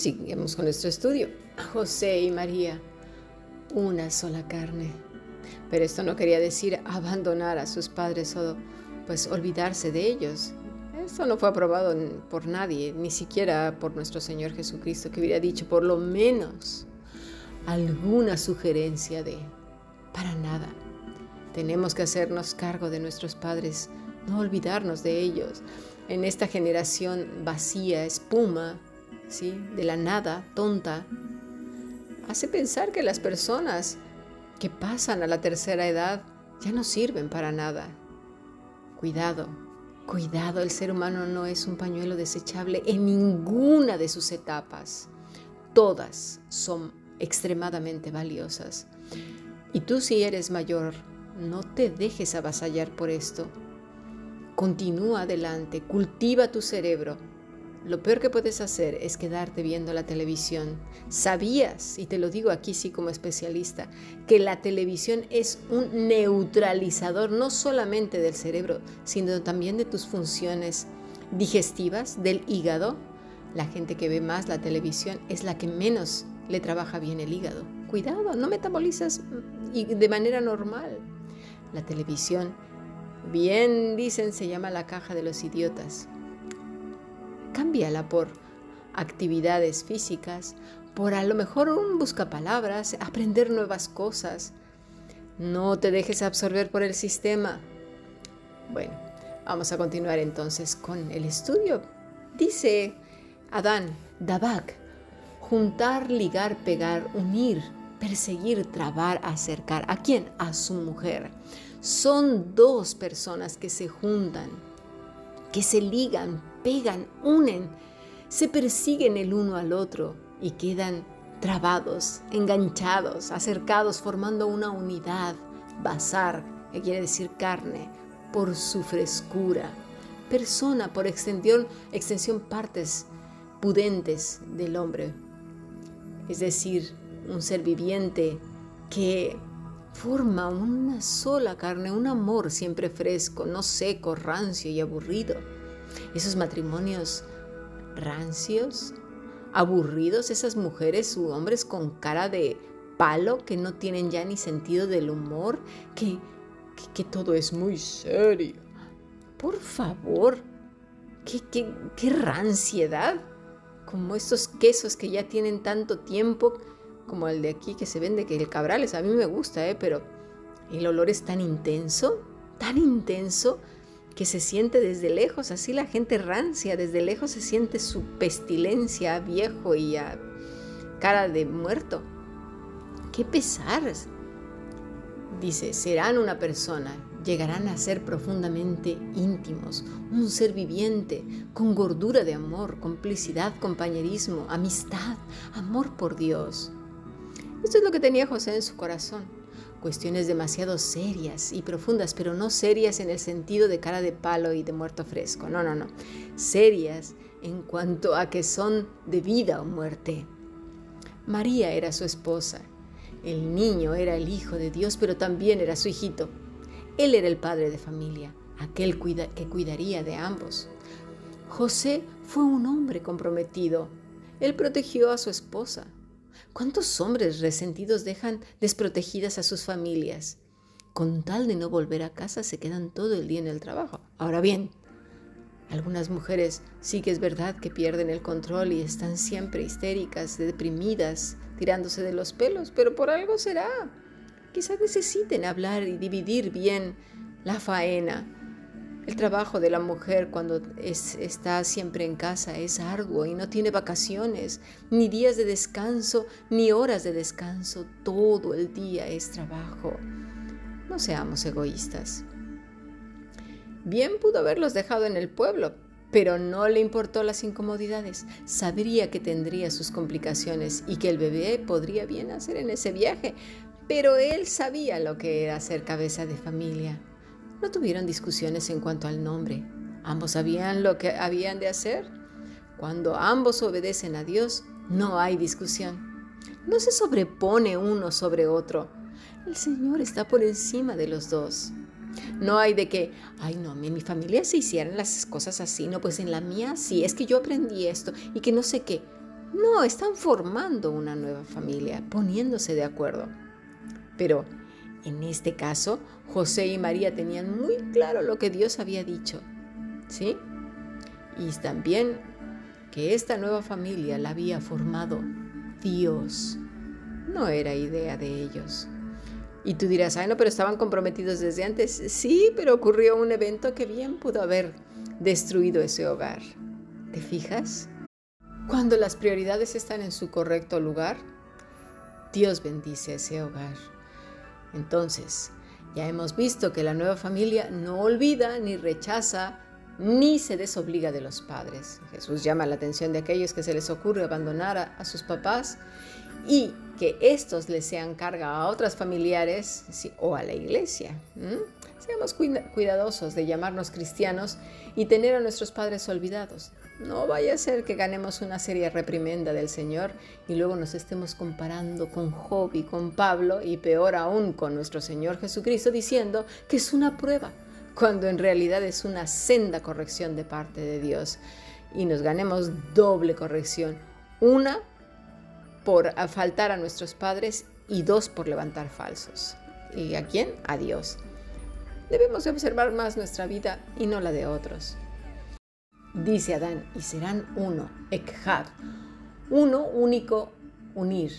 seguimos con nuestro estudio. José y María, una sola carne. Pero esto no quería decir abandonar a sus padres o pues olvidarse de ellos. Esto no fue aprobado por nadie, ni siquiera por nuestro Señor Jesucristo, que hubiera dicho por lo menos alguna sugerencia de, para nada. Tenemos que hacernos cargo de nuestros padres, no olvidarnos de ellos. En esta generación vacía, espuma, ¿sí? de la nada, tonta, hace pensar que las personas que pasan a la tercera edad ya no sirven para nada. Cuidado, cuidado, el ser humano no es un pañuelo desechable en ninguna de sus etapas. Todas son extremadamente valiosas. Y tú si eres mayor, no te dejes avasallar por esto. Continúa adelante, cultiva tu cerebro, lo peor que puedes hacer es quedarte viendo la televisión. ¿Sabías, y te lo digo aquí sí como especialista, que la televisión es un neutralizador no solamente del cerebro, sino también de tus funciones digestivas, del hígado? La gente que ve más la televisión es la que menos le trabaja bien el hígado. Cuidado, no metabolizas mm, de manera normal. La televisión, bien dicen, se llama la caja de los idiotas cámbiala por actividades físicas, por a lo mejor un buscapalabras, aprender nuevas cosas. No te dejes absorber por el sistema. Bueno, vamos a continuar entonces con el estudio. Dice Adán, Dabak, juntar, ligar, pegar, unir, perseguir, trabar, acercar. ¿A quién? A su mujer. Son dos personas que se juntan, que se ligan, pegan, unen, se persiguen el uno al otro y quedan trabados, enganchados, acercados, formando una unidad, bazar, que quiere decir carne, por su frescura, persona por extensión, extensión partes pudentes del hombre, es decir, un ser viviente que forma una sola carne, un amor siempre fresco, no seco, rancio y aburrido esos matrimonios rancios, aburridos, esas mujeres u hombres con cara de palo que no tienen ya ni sentido del humor, que, que, todo es muy serio. Por favor, qué, qué, qué ranciedad. Como estos quesos que ya tienen tanto tiempo, como el de aquí que se vende, que el cabrales, a mí me gusta, ¿eh? pero el olor es tan intenso, tan intenso, que se siente desde lejos, así la gente rancia, desde lejos se siente su pestilencia viejo y a cara de muerto. ¡Qué pesar! Dice, serán una persona, llegarán a ser profundamente íntimos, un ser viviente, con gordura de amor, complicidad, compañerismo, amistad, amor por Dios. Esto es lo que tenía José en su corazón cuestiones demasiado serias y profundas, pero no serias en el sentido de cara de palo y de muerto fresco, no, no, no, serias en cuanto a que son de vida o muerte. María era su esposa, el niño era el hijo de Dios, pero también era su hijito. Él era el padre de familia, aquel que cuidaría de ambos. José fue un hombre comprometido. Él protegió a su esposa, ¿Cuántos hombres resentidos dejan desprotegidas a sus familias? Con tal de no volver a casa se quedan todo el día en el trabajo. Ahora bien, algunas mujeres sí que es verdad que pierden el control y están siempre histéricas, deprimidas, tirándose de los pelos, pero por algo será. Quizás necesiten hablar y dividir bien la faena el trabajo de la mujer cuando está siempre en casa es arduo y no tiene vacaciones, ni días de descanso, ni horas de descanso. Todo el día es trabajo. No seamos egoístas. Bien pudo haberlos dejado en el pueblo, pero no le importó las incomodidades. Sabría que tendría sus complicaciones y que el bebé podría bien hacer en ese viaje, pero él sabía lo que era ser cabeza de familia. No tuvieron discusiones en cuanto al nombre. Ambos sabían lo que habían de hacer. Cuando ambos obedecen a Dios, no hay discusión. No se sobrepone uno sobre otro. El Señor está por encima de los dos. No hay de que, ay no, en mi familia se hicieran las cosas así, no, pues en la mía sí, es que yo aprendí esto y que no sé qué. No, están formando una nueva familia, poniéndose de acuerdo. Pero en este caso, José y María tenían muy claro lo que Dios había dicho. ¿Sí? Y también que esta nueva familia la había formado Dios. No era idea de ellos. Y tú dirás, ay no, pero estaban comprometidos desde antes. Sí, pero ocurrió un evento que bien pudo haber destruido ese hogar. ¿Te fijas? Cuando las prioridades están en su correcto lugar, Dios bendice ese hogar. Entonces, ya hemos visto que la nueva familia no olvida ni rechaza ni se desobliga de los padres. Jesús llama la atención de aquellos que se les ocurre abandonar a, sus papás y que estos les sean carga a otras familiares o a la iglesia. Seamos cuidadosos de llamarnos cristianos y tener a nuestros padres olvidados. No vaya a ser que ganemos una seria reprimenda del Señor y luego nos estemos comparando con Job y con Pablo y peor aún con nuestro Señor Jesucristo diciendo que es una prueba, cuando en realidad es una senda corrección de parte de Dios. Y nos ganemos doble corrección. Una por faltar a nuestros padres y dos por levantar falsos. ¿Y a quién? A Dios. Debemos observar más nuestra vida y no la de otros. Dice Adán, y serán uno, Ekhad, uno único, unir.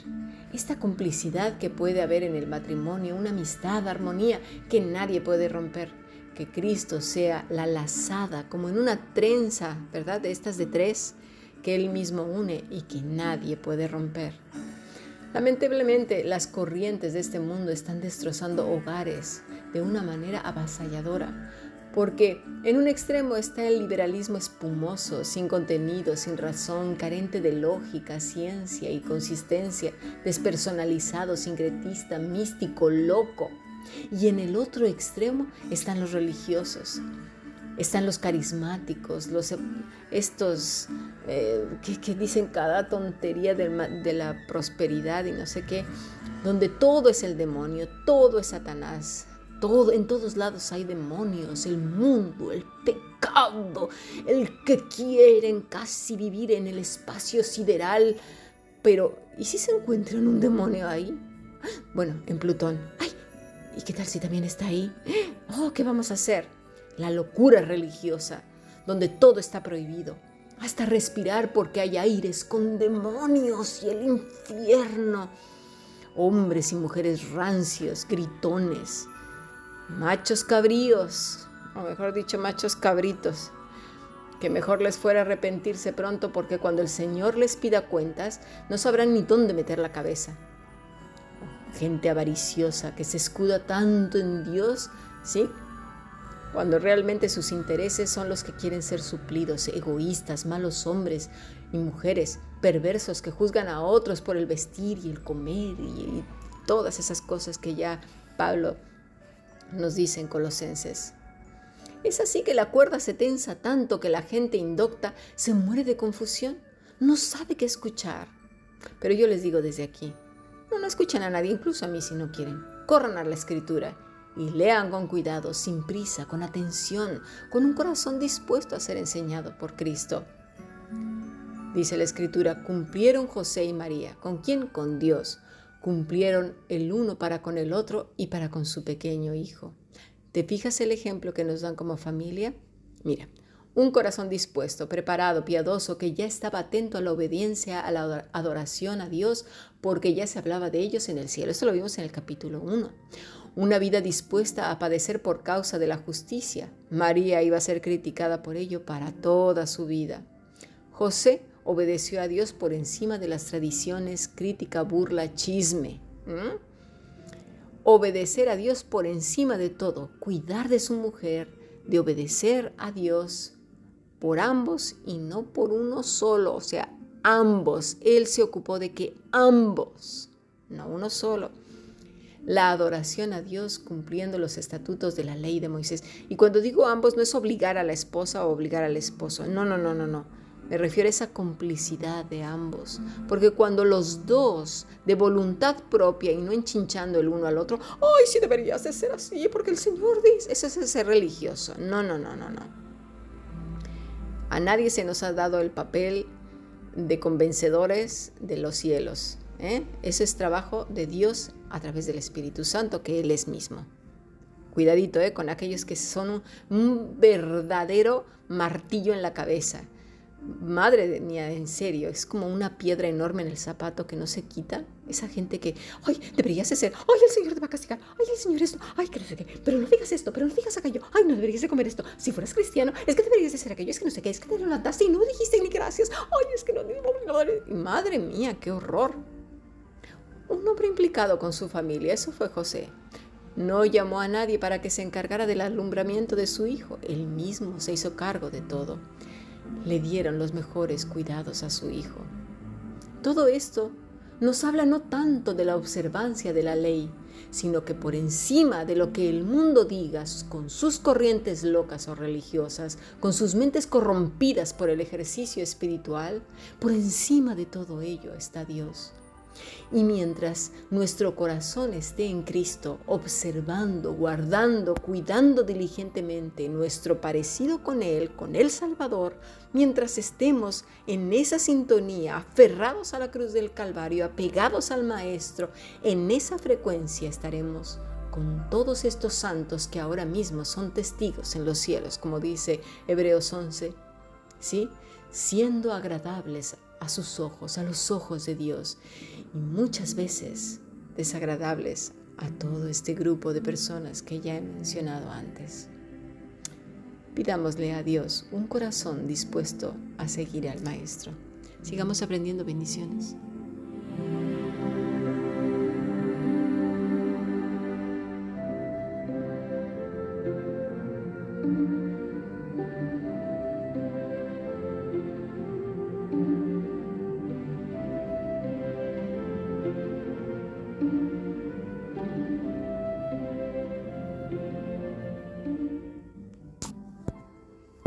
Esta complicidad que puede haber en el matrimonio, una amistad, armonía que nadie puede romper. Que Cristo sea la lazada, como en una trenza, ¿verdad? Estas de tres, que Él mismo une y que nadie puede romper. Lamentablemente, las corrientes de este mundo están destrozando hogares de una manera avasalladora, porque en un extremo está el liberalismo espumoso, sin contenido, sin razón, carente de lógica, ciencia y consistencia, despersonalizado, sincretista, místico, loco. Y en el otro extremo están los religiosos, están los carismáticos, los, estos eh, que, dicen cada tontería de, la prosperidad y no sé qué, donde todo es el demonio, todo es Satanás, todo, en todos lados hay demonios, el mundo, el pecado, el que quieren casi vivir en el espacio sideral. Pero, ¿y si se encuentran un demonio ahí? Bueno, en Plutón. ¡Ay! ¿Y qué tal si también está ahí? Oh, ¿qué vamos a hacer? la locura religiosa, donde todo está prohibido, hasta respirar porque hay aires con demonios y el infierno, hombres y mujeres rancios, gritones, machos cabríos, o mejor dicho, machos cabritos, que mejor les fuera arrepentirse pronto porque cuando el Señor les pida cuentas no sabrán ni dónde meter la cabeza. Gente avariciosa que se escuda tanto en Dios, ¿sí? cuando realmente sus intereses son los que quieren ser suplidos, egoístas, malos hombres y mujeres, perversos que juzgan a otros por el vestir y el comer y, todas esas cosas que ya Pablo nos dice en Colosenses. Es así que la cuerda se tensa tanto que la gente indocta se muere de confusión, no sabe qué escuchar. Pero yo les digo desde aquí, no, no escuchen a nadie, incluso a mí si no quieren. Corran a la escritura y lean con cuidado, sin prisa, con atención, con un corazón dispuesto a ser enseñado por Cristo. Dice la escritura, cumplieron José y María. ¿Con quién? Con Dios. Cumplieron el uno para con el otro y para con su pequeño hijo. ¿Te fijas el ejemplo que nos dan como familia? Mira, un corazón dispuesto, preparado, piadoso, que ya estaba atento a la obediencia, a la adoración a Dios, porque ya se hablaba de ellos en el cielo. Esto lo vimos en el capítulo 1 una vida dispuesta a padecer por causa de la justicia. María iba a ser criticada por ello para toda su vida. José obedeció a Dios por encima de las tradiciones, crítica, burla, chisme. Obedecer a Dios por encima de todo, cuidar de su mujer, de obedecer a Dios por ambos y no por uno solo, o sea, ambos. Él se ocupó de que ambos, no uno solo, la adoración a Dios cumpliendo los estatutos de la ley de Moisés. Y cuando digo ambos, no es obligar a la esposa o obligar al esposo. No, no, no, no, no. Me refiero a esa complicidad de ambos. Porque cuando los dos, de voluntad propia y no enchinchando el uno al otro, ay, sí deberías de ser así, porque el Señor dice, eso es ser religioso. No, no, no, no, no. A nadie se nos ha dado el papel de convencedores de los cielos. ¿eh? Ese es trabajo de Dios a través del Espíritu Santo, que Él es mismo. Cuidadito ¿eh? con aquellos que son un, verdadero martillo en la cabeza. Madre mía, en serio, es como una piedra enorme en el zapato que no se quita. Esa gente que, ay, deberías de ser, ay, el Señor te va a castigar, ay, el Señor esto, ay, que no sé pero no digas esto, pero no digas aquello, ay, no deberías de comer esto. Si fueras cristiano, es que deberías de ser aquello, es que no sé qué, es que te lo levantaste y no dijiste ni gracias, ay, es que no, madre mía, qué horror. Un hombre implicado con su familia, eso fue José. No llamó a nadie para que se encargara del alumbramiento de su hijo. Él mismo se hizo cargo de todo. Le dieron los mejores cuidados a su hijo. Todo esto nos habla no tanto de la observancia de la ley, sino que por encima de lo que el mundo diga, con sus corrientes locas o religiosas, con sus mentes corrompidas por el ejercicio espiritual, por encima de todo ello está Dios y mientras nuestro corazón esté en Cristo, observando, guardando, cuidando diligentemente nuestro parecido con Él, con el Salvador, mientras estemos en esa sintonía, aferrados a la cruz del Calvario, apegados al Maestro, en esa frecuencia estaremos con todos estos santos que ahora mismo son testigos en los cielos, como dice Hebreos 11, ¿sí? siendo agradables a sus ojos, a los ojos de Dios, y muchas veces desagradables a todo este grupo de personas que ya he mencionado antes. Pidámosle a Dios un corazón dispuesto a seguir al Maestro. Sigamos aprendiendo bendiciones.